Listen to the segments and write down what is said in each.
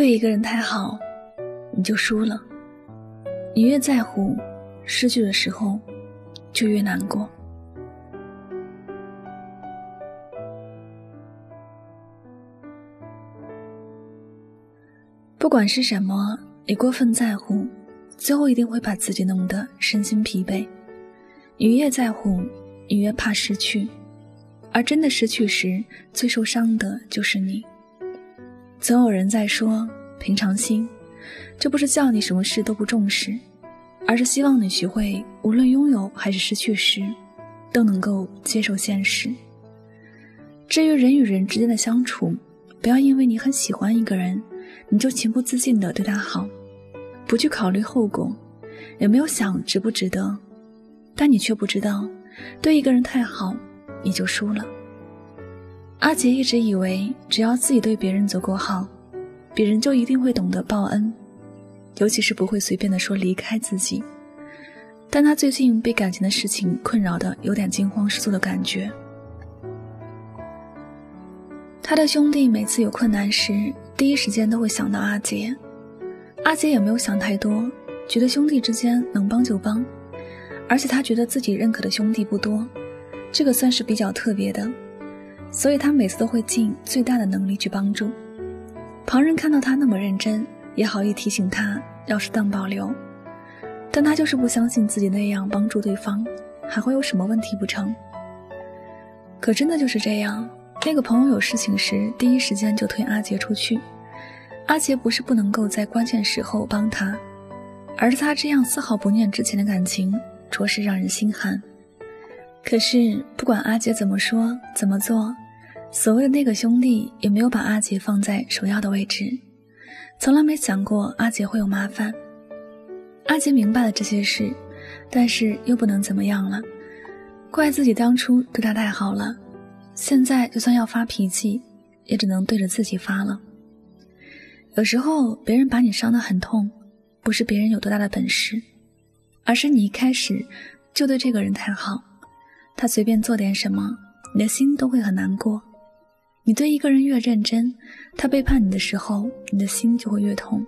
对一个人太好，你就输了。你越在乎，失去的时候就越难过。不管是什么，你过分在乎，最后一定会把自己弄得身心疲惫。你越在乎，你越怕失去，而真的失去时，最受伤的就是你。总有人在说平常心，这不是叫你什么事都不重视，而是希望你学会无论拥有还是失去时，都能够接受现实。至于人与人之间的相处，不要因为你很喜欢一个人。你就情不自禁地对他好，不去考虑后果，也没有想值不值得，但你却不知道，对一个人太好，你就输了。阿杰一直以为，只要自己对别人足够好，别人就一定会懂得报恩，尤其是不会随便的说离开自己。但他最近被感情的事情困扰的有点惊慌失措的感觉。他的兄弟每次有困难时，第一时间都会想到阿杰，阿杰也没有想太多，觉得兄弟之间能帮就帮，而且他觉得自己认可的兄弟不多，这个算是比较特别的，所以他每次都会尽最大的能力去帮助。旁人看到他那么认真，也好意提醒他要适当保留，但他就是不相信自己那样帮助对方还会有什么问题不成？可真的就是这样。那个朋友有事情时，第一时间就推阿杰出去。阿杰不是不能够在关键时候帮他，而是他这样丝毫不念之前的感情，着实让人心寒。可是不管阿杰怎么说怎么做，所谓的那个兄弟也没有把阿杰放在首要的位置，从来没想过阿杰会有麻烦。阿杰明白了这些事，但是又不能怎么样了，怪自己当初对他太好了。现在就算要发脾气，也只能对着自己发了。有时候别人把你伤得很痛，不是别人有多大的本事，而是你一开始就对这个人太好，他随便做点什么，你的心都会很难过。你对一个人越认真，他背叛你的时候，你的心就会越痛。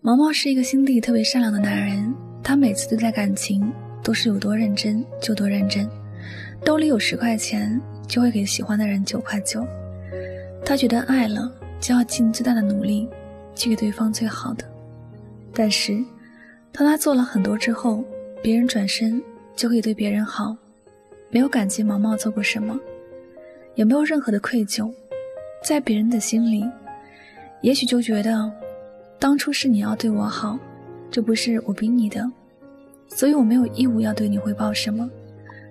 毛毛是一个心地特别善良的男人，他每次对待感情。都是有多认真就多认真，兜里有十块钱就会给喜欢的人九块九。他觉得爱了就要尽最大的努力去给对方最好的。但是，当他做了很多之后，别人转身就可以对别人好，没有感激毛毛做过什么，也没有任何的愧疚，在别人的心里，也许就觉得当初是你要对我好，这不是我逼你的。所以我没有义务要对你汇报什么。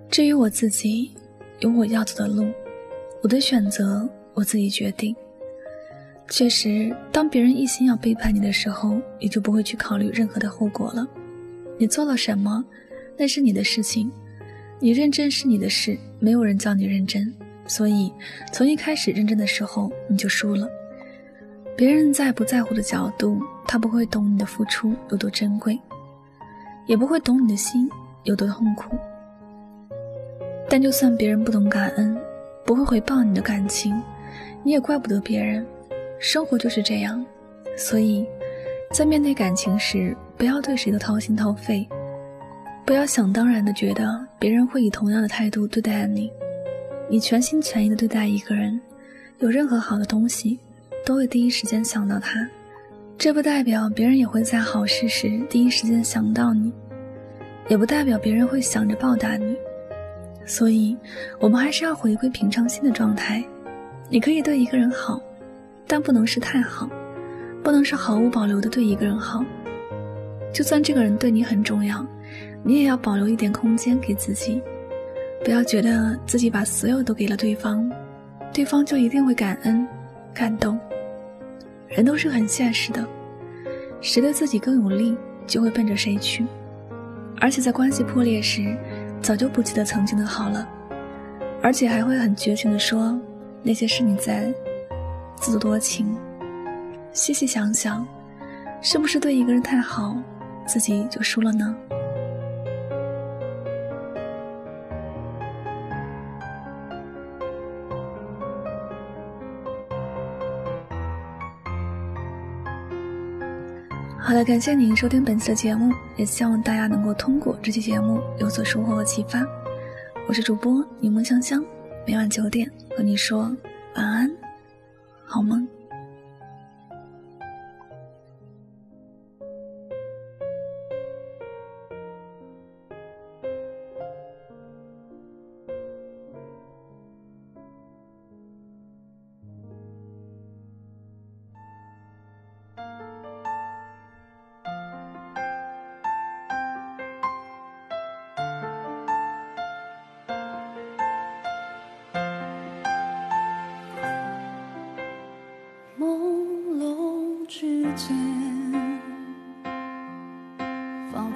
至于我自己，有我要走的路，我的选择我自己决定。确实，当别人一心要背叛你的时候，你就不会去考虑任何的后果了。你做了什么，那是你的事情，你认真是你的事，没有人叫你认真。所以，从一开始认真的时候，你就输了。别人在不在乎的角度，他不会懂你的付出有多珍贵。也不会懂你的心有多痛苦，但就算别人不懂感恩，不会回报你的感情，你也怪不得别人。生活就是这样，所以，在面对感情时，不要对谁都掏心掏肺，不要想当然的觉得别人会以同样的态度对待你。你全心全意的对待一个人，有任何好的东西，都会第一时间想到他。这不代表别人也会在好事时第一时间想到你，也不代表别人会想着报答你，所以，我们还是要回归平常心的状态。你可以对一个人好，但不能是太好，不能是毫无保留的对一个人好。就算这个人对你很重要，你也要保留一点空间给自己，不要觉得自己把所有都给了对方，对方就一定会感恩、感动。人都是很现实的，谁对自己更有利，就会奔着谁去。而且在关系破裂时，早就不记得曾经的好了，而且还会很绝情的说那些是你在自作多情。细细想想，是不是对一个人太好，自己就输了呢？好的，感谢您收听本期的节目，也希望大家能够通过这期节目有所收获和启发。我是主播柠檬香香，每晚九点和你说晚安。好吗。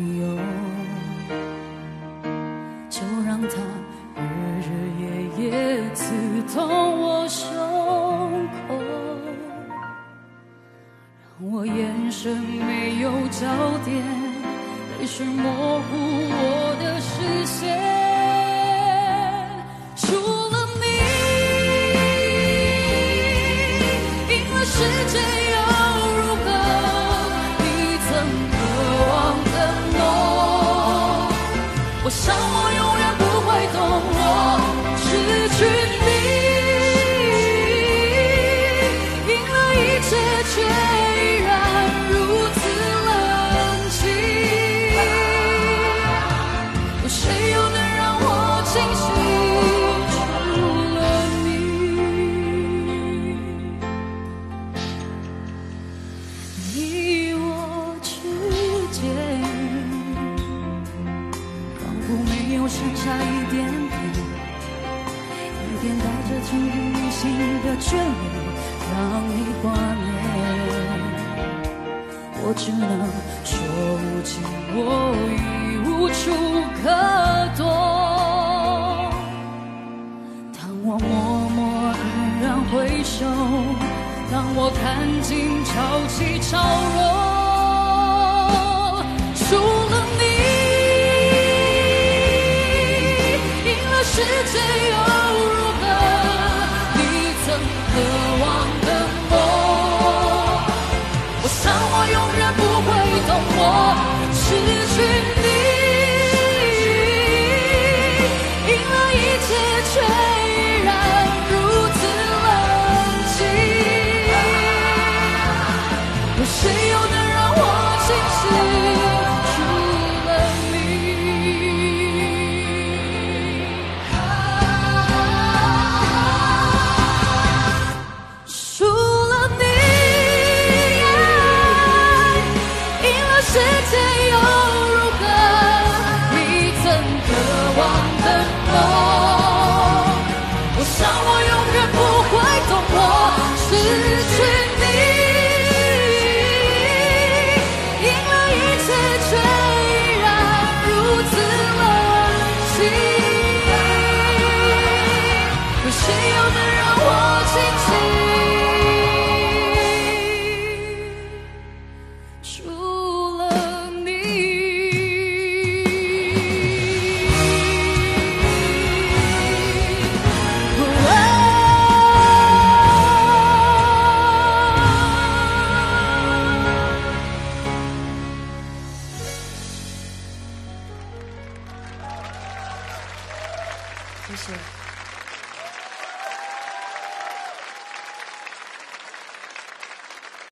由，我眼神没有焦点，泪水模糊我的视线。除了你，赢了世界又如何？你曾渴望的梦，我想心除了你，你我之间仿佛没有剩下一点点，一点带着寸土必争的眷恋让你挂念，我只能说不清，我已无处可躲。回首，当我看尽潮起潮落，除了你，赢了世界又如何？你曾渴望的梦，我想我永远不会懂，我失去